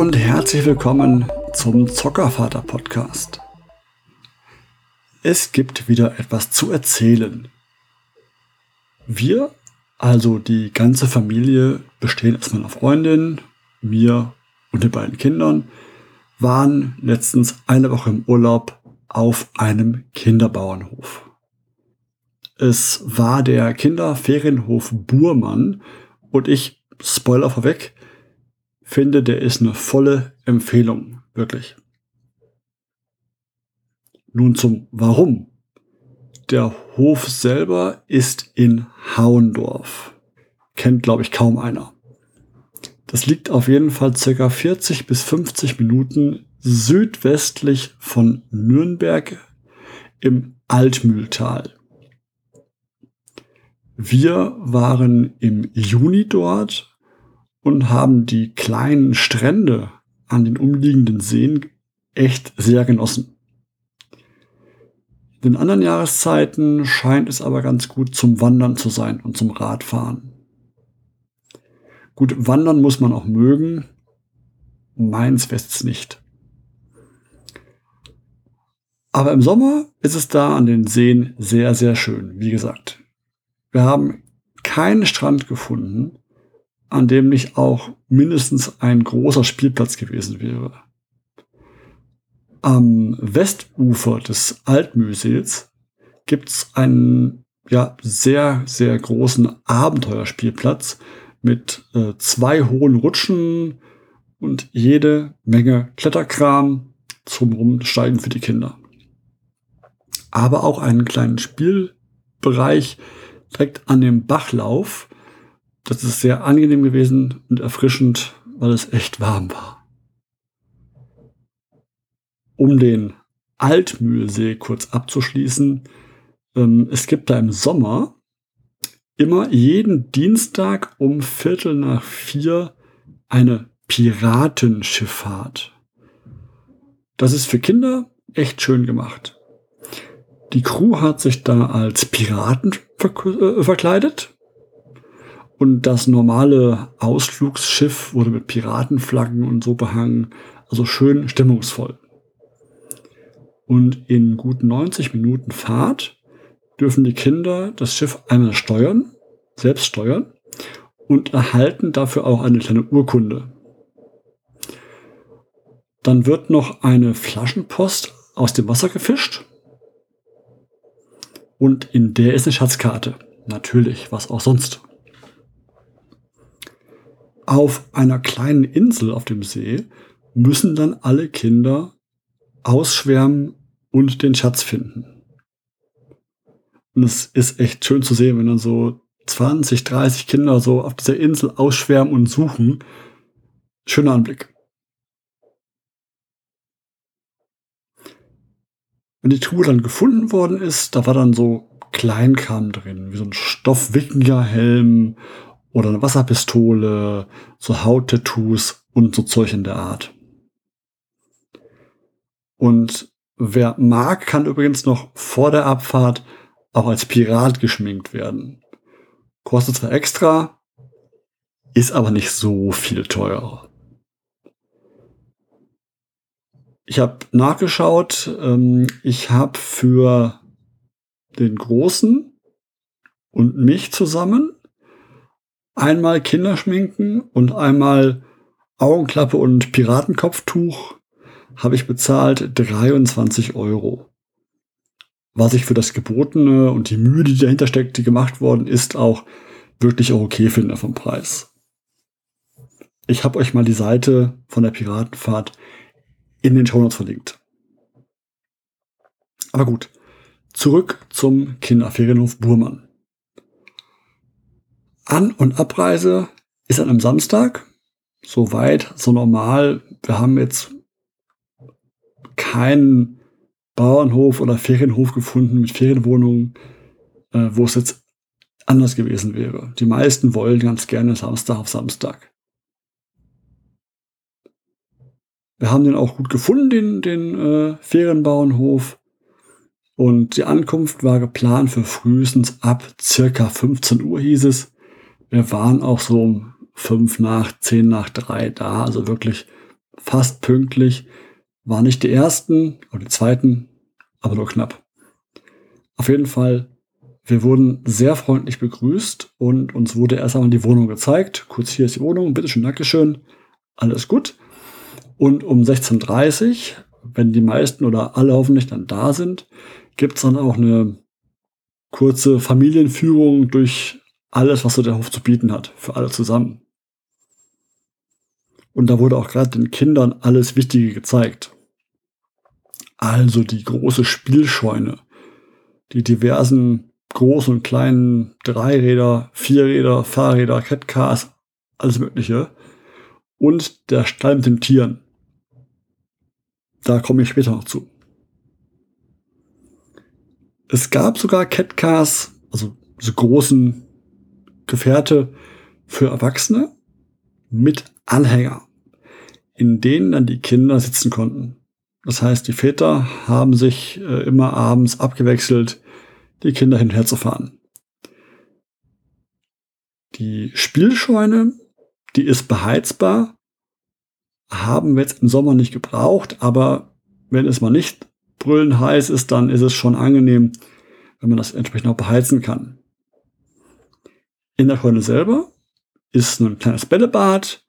und herzlich willkommen zum Zockervater Podcast. Es gibt wieder etwas zu erzählen. Wir, also die ganze Familie, bestehen aus meiner Freundin, mir und den beiden Kindern, waren letztens eine Woche im Urlaub auf einem Kinderbauernhof. Es war der Kinderferienhof Burmann und ich, Spoiler vorweg, finde, der ist eine volle Empfehlung, wirklich. Nun zum Warum. Der Hof selber ist in Hauendorf. Kennt, glaube ich, kaum einer. Das liegt auf jeden Fall circa 40 bis 50 Minuten südwestlich von Nürnberg im Altmühltal. Wir waren im Juni dort und haben die kleinen Strände an den umliegenden Seen echt sehr genossen. In anderen Jahreszeiten scheint es aber ganz gut zum Wandern zu sein und zum Radfahren. Gut, wandern muss man auch mögen. Meins wär's nicht. Aber im Sommer ist es da an den Seen sehr, sehr schön. Wie gesagt, wir haben keinen Strand gefunden, an dem nicht auch mindestens ein großer Spielplatz gewesen wäre. Am Westufer des Altmühlsees gibt's einen ja, sehr, sehr großen Abenteuerspielplatz mit äh, zwei hohen Rutschen und jede Menge Kletterkram zum Rumsteigen für die Kinder. Aber auch einen kleinen Spielbereich direkt an dem Bachlauf, das ist sehr angenehm gewesen und erfrischend, weil es echt warm war. Um den Altmühlsee kurz abzuschließen, ähm, es gibt da im Sommer immer jeden Dienstag um Viertel nach vier eine Piratenschifffahrt. Das ist für Kinder echt schön gemacht. Die Crew hat sich da als Piraten äh, verkleidet und das normale Ausflugsschiff wurde mit Piratenflaggen und so behangen. Also schön stimmungsvoll. Und in gut 90 Minuten Fahrt dürfen die Kinder das Schiff einmal steuern, selbst steuern und erhalten dafür auch eine kleine Urkunde. Dann wird noch eine Flaschenpost aus dem Wasser gefischt. Und in der ist eine Schatzkarte. Natürlich, was auch sonst auf einer kleinen Insel auf dem See müssen dann alle Kinder ausschwärmen und den Schatz finden. Und es ist echt schön zu sehen, wenn dann so 20, 30 Kinder so auf dieser Insel ausschwärmen und suchen. Schöner Anblick. Wenn die Truhe dann gefunden worden ist, da war dann so Kleinkram drin, wie so ein Stoffwikingerhelm oder eine Wasserpistole, so Hauttattoos und so Zeug in der Art. Und wer mag, kann übrigens noch vor der Abfahrt auch als Pirat geschminkt werden. Kostet zwar extra, ist aber nicht so viel teurer. Ich habe nachgeschaut, ähm, ich habe für den Großen und mich zusammen einmal Kinderschminken und einmal Augenklappe und Piratenkopftuch habe ich bezahlt 23 Euro. Was ich für das Gebotene und die Mühe, die dahinter steckt, die gemacht worden ist, auch wirklich auch okay finde vom Preis. Ich habe euch mal die Seite von der Piratenfahrt in den Shownotes verlinkt. Aber gut, zurück zum Kinderferienhof Burmann. An- und Abreise ist an einem Samstag. So weit, so normal. Wir haben jetzt keinen Bauernhof oder Ferienhof gefunden mit Ferienwohnungen, äh, wo es jetzt anders gewesen wäre. Die meisten wollen ganz gerne Samstag auf Samstag. Wir haben den auch gut gefunden, den, den äh, Ferienbauernhof. Und die Ankunft war geplant für frühestens ab circa 15 Uhr, hieß es. Wir waren auch so um fünf nach, zehn nach drei da, also wirklich fast pünktlich, waren nicht die ersten oder die zweiten, aber nur knapp. Auf jeden Fall, wir wurden sehr freundlich begrüßt und uns wurde erst einmal die Wohnung gezeigt. Kurz hier ist die Wohnung, bitteschön, Dankeschön, alles gut. Und um 16.30 Uhr, wenn die meisten oder alle hoffentlich dann da sind, gibt es dann auch eine kurze Familienführung durch alles, was so der Hof zu bieten hat, für alle zusammen. Und da wurde auch gerade den Kindern alles Wichtige gezeigt. Also die große Spielscheune, die diversen großen und kleinen Dreiräder, Vierräder, Fahrräder, Catcars, alles Mögliche. Und der Stall mit den Tieren. Da komme ich später noch zu. Es gab sogar Catcars, also so großen Gefährte für Erwachsene mit Anhänger, in denen dann die Kinder sitzen konnten. Das heißt, die Väter haben sich äh, immer abends abgewechselt, die Kinder hinher zu fahren. Die Spielscheune, die ist beheizbar, haben wir jetzt im Sommer nicht gebraucht, aber wenn es mal nicht brüllen heiß ist, dann ist es schon angenehm, wenn man das entsprechend auch beheizen kann. In der Scheune selber ist ein kleines Bällebad,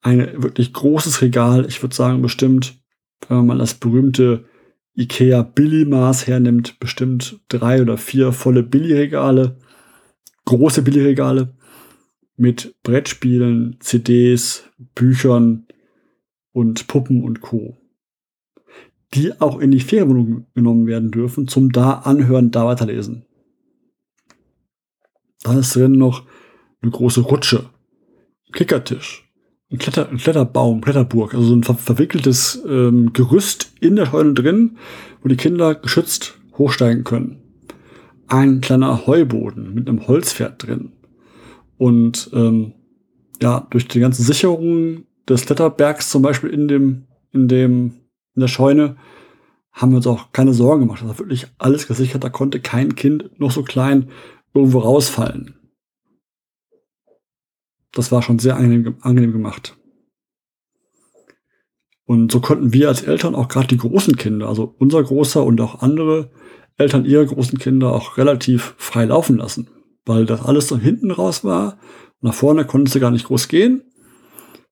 ein wirklich großes Regal, ich würde sagen bestimmt wenn man mal das berühmte IKEA Billy-Maß hernimmt, bestimmt drei oder vier volle Billy-Regale, große Billy-Regale mit Brettspielen, CDs, Büchern und Puppen und Co. Die auch in die Ferienwohnung genommen werden dürfen, zum da anhören, da weiterlesen. Dann ist drin noch eine große Rutsche, Kickertisch, ein, Kletter, ein Kletterbaum, Kletterburg, also so ein ver verwickeltes ähm, Gerüst in der Scheune drin, wo die Kinder geschützt hochsteigen können. Ein kleiner Heuboden mit einem Holzpferd drin. Und ähm, ja, durch die ganzen Sicherungen des Kletterbergs zum Beispiel in dem, in dem, in der Scheune, haben wir uns auch keine Sorgen gemacht. Das war wirklich alles gesichert. Da konnte kein Kind, noch so klein, irgendwo rausfallen das war schon sehr angenehm, angenehm gemacht. Und so konnten wir als Eltern auch gerade die großen Kinder, also unser großer und auch andere Eltern ihrer großen Kinder auch relativ frei laufen lassen, weil das alles so hinten raus war. Nach vorne konnten sie gar nicht groß gehen.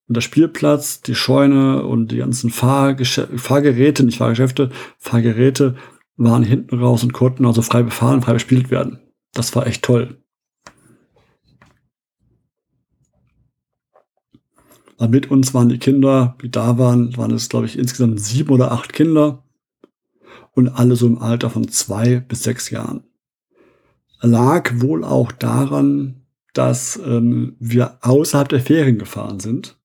Und der Spielplatz, die Scheune und die ganzen Fahrgeräte, nicht Fahrgeschäfte, Fahrgeräte waren hinten raus und konnten also frei befahren, frei bespielt werden. Das war echt toll. mit uns waren die Kinder, die da waren, waren es, glaube ich, insgesamt sieben oder acht Kinder und alle so im Alter von zwei bis sechs Jahren. Lag wohl auch daran, dass ähm, wir außerhalb der Ferien gefahren sind,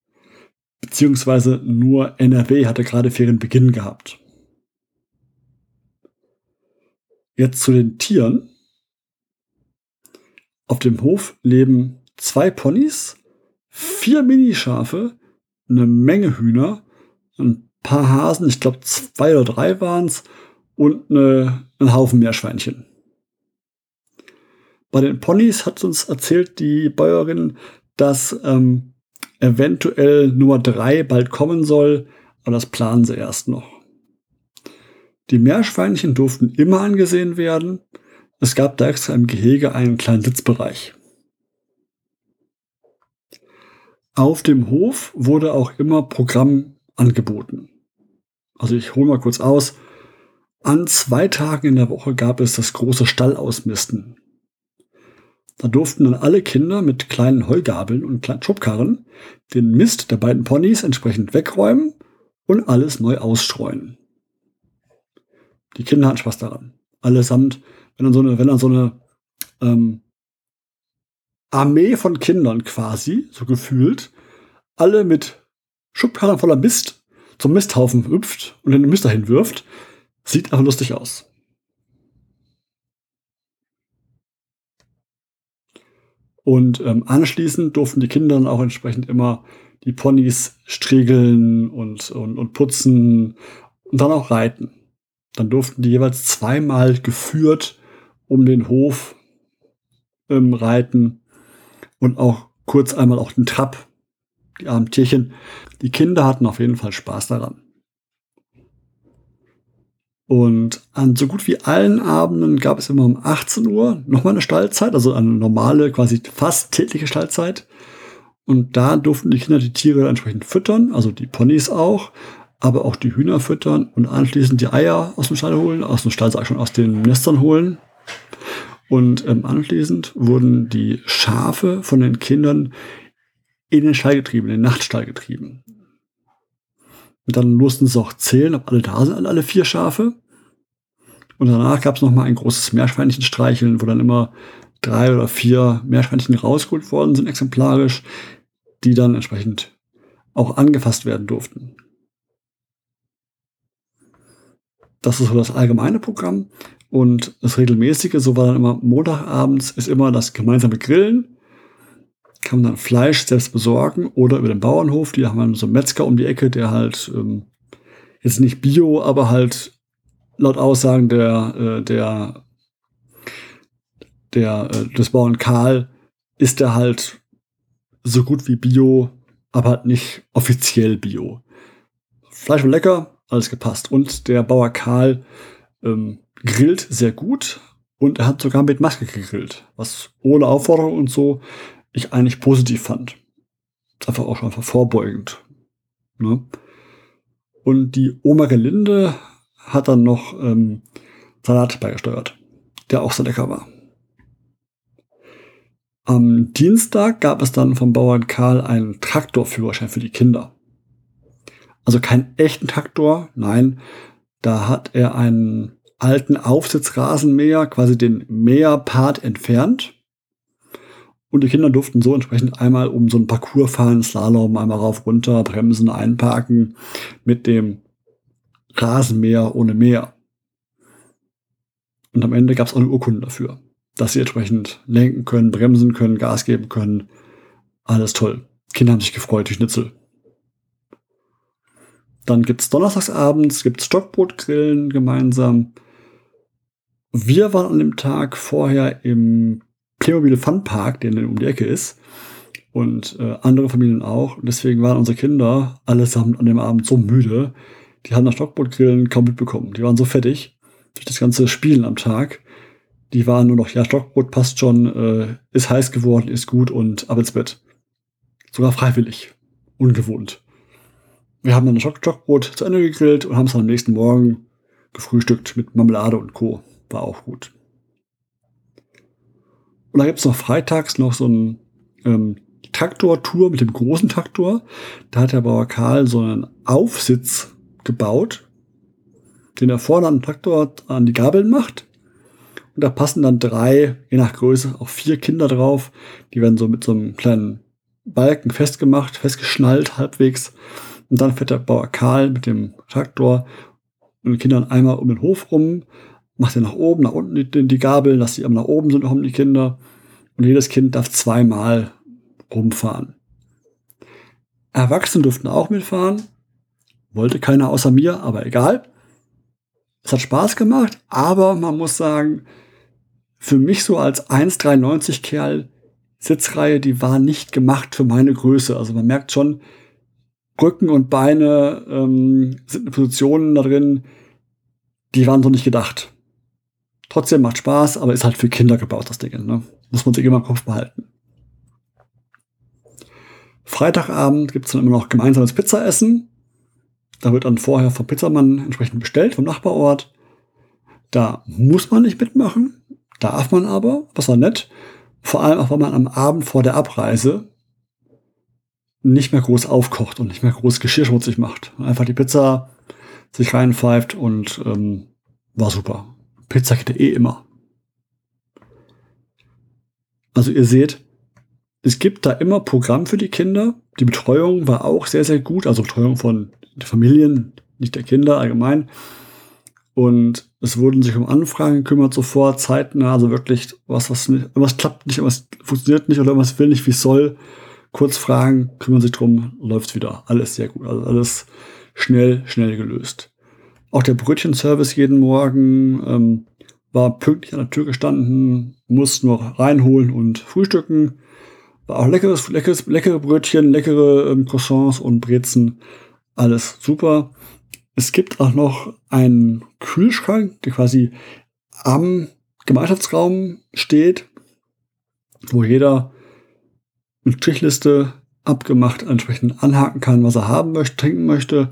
beziehungsweise nur NRW hatte gerade Ferienbeginn gehabt. Jetzt zu den Tieren. Auf dem Hof leben zwei Ponys, vier Minischafe, eine Menge Hühner, ein paar Hasen, ich glaube zwei oder drei waren es, und eine, einen Haufen Meerschweinchen. Bei den Ponys hat uns erzählt die Bäuerin, dass ähm, eventuell Nummer drei bald kommen soll, aber das planen sie erst noch. Die Meerschweinchen durften immer angesehen werden. Es gab da extra im Gehege einen kleinen Sitzbereich. Auf dem Hof wurde auch immer Programm angeboten. Also ich hole mal kurz aus. An zwei Tagen in der Woche gab es das große Stallausmisten. Da durften dann alle Kinder mit kleinen Heugabeln und kleinen Schubkarren den Mist der beiden Ponys entsprechend wegräumen und alles neu ausstreuen. Die Kinder hatten Spaß daran. Allesamt, wenn dann so eine, wenn dann so eine ähm, Armee von Kindern quasi, so gefühlt, alle mit Schubkarren voller Mist zum Misthaufen hüpft und den Mist dahin wirft. Sieht einfach lustig aus. Und ähm, anschließend durften die Kinder dann auch entsprechend immer die Ponys striegeln und, und, und putzen und dann auch reiten. Dann durften die jeweils zweimal geführt um den Hof ähm, reiten und auch kurz einmal auch den Trab die armen Tierchen. Die Kinder hatten auf jeden Fall Spaß daran. Und an so gut wie allen Abenden gab es immer um 18 Uhr nochmal eine Stallzeit, also eine normale, quasi fast tägliche Stallzeit. Und da durften die Kinder die Tiere entsprechend füttern, also die Ponys auch, aber auch die Hühner füttern und anschließend die Eier aus dem Stall holen, aus dem Stall sag ich schon, aus den Nestern holen. Und ähm, anschließend wurden die Schafe von den Kindern in den Stall getrieben, in den Nachtstall getrieben. Und dann mussten sie auch zählen, ob alle da sind, alle vier Schafe. Und danach gab es nochmal ein großes Meerschweinchen streicheln, wo dann immer drei oder vier Meerschweinchen rausgeholt worden sind, exemplarisch, die dann entsprechend auch angefasst werden durften. Das ist so das allgemeine Programm. Und das regelmäßige, so war dann immer Montagabends, ist immer das gemeinsame Grillen. Kann man dann Fleisch selbst besorgen oder über den Bauernhof. Die haben dann so einen Metzger um die Ecke, der halt ähm, jetzt nicht Bio, aber halt laut Aussagen der, äh, der, der, äh, des Bauern Karl ist er halt so gut wie Bio, aber halt nicht offiziell Bio. Fleisch war lecker, alles gepasst. Und der Bauer Karl ähm, grillt sehr gut und er hat sogar mit Maske gegrillt, was ohne Aufforderung und so ich eigentlich positiv fand. Einfach auch schon einfach vorbeugend. Ne? Und die Oma Gelinde hat dann noch ähm, Salat beigesteuert, der auch sehr lecker war. Am Dienstag gab es dann vom Bauern Karl einen Traktorführerschein für die Kinder. Also keinen echten Traktor, nein, da hat er einen alten Aufsitzrasenmäher, quasi den Mäherpart entfernt. Und die Kinder durften so entsprechend einmal um so einen Parcours fahren, Slalom, einmal rauf, runter, bremsen, einparken mit dem Rasenmäher ohne Mäher. Und am Ende gab es auch eine Urkunde dafür, dass sie entsprechend lenken können, bremsen können, Gas geben können. Alles toll. Kinder haben sich gefreut, die Schnitzel. Dann gibt's donnerstagsabends, gibt's Stockbrotgrillen gemeinsam. Wir waren an dem Tag vorher im Playmobil Fun Park, der um die Ecke ist. Und äh, andere Familien auch. Und deswegen waren unsere Kinder allesamt an dem Abend so müde, die haben das Stockbrotgrillen kaum mitbekommen. Die waren so fertig durch das ganze Spielen am Tag. Die waren nur noch, ja, Stockbrot passt schon, äh, ist heiß geworden, ist gut und ab ins Bett. Sogar freiwillig. Ungewohnt. Wir haben dann das Stockbrot zu Ende gegrillt und haben es am nächsten Morgen gefrühstückt mit Marmelade und Co. War auch gut. Und da gibt es noch freitags noch so ein ähm, Traktortour mit dem großen Traktor. Da hat der Bauer Karl so einen Aufsitz gebaut, den er vorne an den Traktor an die Gabeln macht. Und da passen dann drei, je nach Größe, auch vier Kinder drauf. Die werden so mit so einem kleinen Balken festgemacht, festgeschnallt halbwegs. Und dann fährt der Bauer Karl mit dem Traktor und den Kindern einmal um den Hof rum, macht er nach oben, nach unten die, die Gabeln, dass die immer nach oben sind, kommen die Kinder. Und jedes Kind darf zweimal rumfahren. Erwachsene durften auch mitfahren. Wollte keiner außer mir, aber egal. Es hat Spaß gemacht, aber man muss sagen, für mich so als 1,93 Kerl Sitzreihe, die war nicht gemacht für meine Größe. Also man merkt schon, Rücken und Beine ähm, sind Positionen da drin, die waren so nicht gedacht. Trotzdem macht Spaß, aber ist halt für Kinder gebaut, das Ding. Ne? Muss man sich immer im Kopf behalten. Freitagabend gibt's dann immer noch gemeinsames Pizzaessen. Da wird dann vorher vom Pizzamann entsprechend bestellt, vom Nachbarort. Da muss man nicht mitmachen, darf man aber, was war nett. Vor allem auch, weil man am Abend vor der Abreise nicht mehr groß aufkocht und nicht mehr groß Geschirr schmutzig macht. Einfach die Pizza sich reinpfeift und ähm, war super. Pizza geht eh immer. Also ihr seht, es gibt da immer Programm für die Kinder. Die Betreuung war auch sehr, sehr gut. Also Betreuung von Familien, nicht der Kinder allgemein. Und es wurden sich um Anfragen gekümmert sofort, zeitnah, also wirklich was, was was klappt nicht, was funktioniert nicht oder was will nicht, wie es soll. Kurz fragen, kümmern sich drum, läuft's wieder. Alles sehr gut. Also alles schnell, schnell gelöst. Auch der Brötchenservice jeden Morgen ähm, war pünktlich an der Tür gestanden, mussten noch reinholen und frühstücken. War auch leckeres, leckeres, leckere Brötchen, leckere ähm, Croissants und Brezen. Alles super. Es gibt auch noch einen Kühlschrank, der quasi am Gemeinschaftsraum steht, wo jeder eine Strichliste abgemacht entsprechend anhaken kann, was er haben möchte, trinken möchte.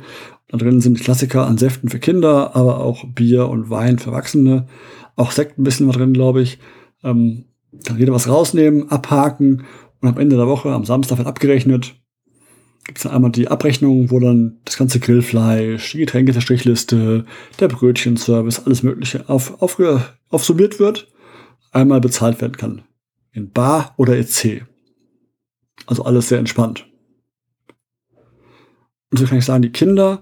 Da drin sind Klassiker an Säften für Kinder, aber auch Bier und Wein für Erwachsene. Auch Sekt ein bisschen was drin, glaube ich. Ähm, kann jeder was rausnehmen, abhaken und am Ende der Woche, am Samstag wird abgerechnet. Gibt es dann einmal die Abrechnung, wo dann das ganze Grillfleisch, die Getränke der Strichliste, der Brötchenservice, alles Mögliche auf, auf, aufsummiert wird, einmal bezahlt werden kann. In Bar oder EC. Also alles sehr entspannt. Und so kann ich sagen, die Kinder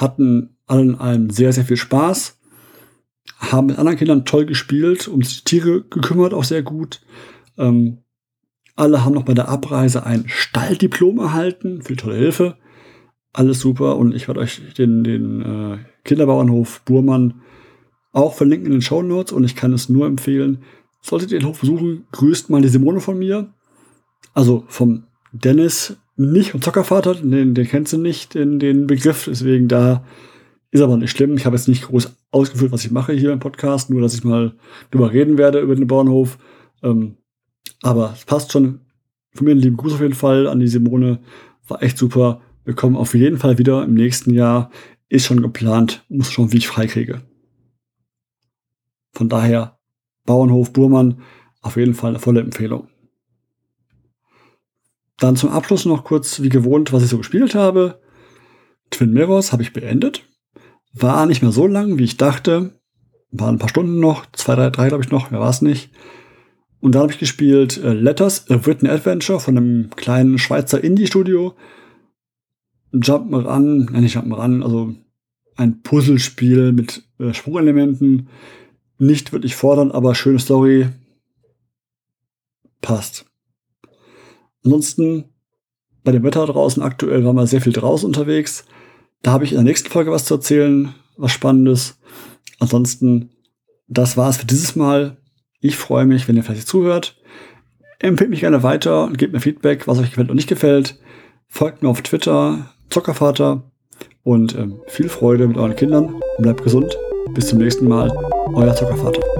hatten allen allem sehr, sehr viel Spaß, haben mit anderen Kindern toll gespielt, um die Tiere gekümmert, auch sehr gut. Ähm, alle haben noch bei der Abreise ein Stalldiplom erhalten für tolle Hilfe. Alles super und ich werde euch den, den äh, Kinderbauernhof Burmann auch verlinken in den Show Notes und ich kann es nur empfehlen. Solltet ihr den Hof besuchen, grüßt mal die Simone von mir. Also vom Dennis, nicht vom Zockervater, den, den kennst du nicht, den, den Begriff, deswegen da ist aber nicht schlimm. Ich habe jetzt nicht groß ausgeführt, was ich mache hier im Podcast, nur dass ich mal drüber reden werde über den Bauernhof. Ähm, aber es passt schon. Von mir einen lieben Gruß auf jeden Fall an die Simone. War echt super. Wir kommen auf jeden Fall wieder im nächsten Jahr. Ist schon geplant. Muss schon, wie ich freikriege. Von daher, Bauernhof Burmann, auf jeden Fall eine volle Empfehlung. Dann zum Abschluss noch kurz, wie gewohnt, was ich so gespielt habe. Twin Mirrors habe ich beendet. War nicht mehr so lang, wie ich dachte. Waren ein paar Stunden noch, zwei, drei, drei glaube ich noch, wer war es nicht. Und dann habe ich gespielt äh, Letters, A Written Adventure von einem kleinen Schweizer Indie-Studio. Jump'n'Run, nein, nicht Jump'n'Run, also ein Puzzlespiel mit äh, Sprungelementen. Nicht wirklich fordernd, aber schöne Story. Passt. Ansonsten, bei dem Wetter draußen aktuell waren wir sehr viel draußen unterwegs. Da habe ich in der nächsten Folge was zu erzählen, was Spannendes. Ansonsten, das war es für dieses Mal. Ich freue mich, wenn ihr vielleicht zuhört. Empfehlt mich gerne weiter und gebt mir Feedback, was euch gefällt und nicht gefällt. Folgt mir auf Twitter, Zockervater. Und ähm, viel Freude mit euren Kindern. Bleibt gesund. Bis zum nächsten Mal. Euer Zockervater.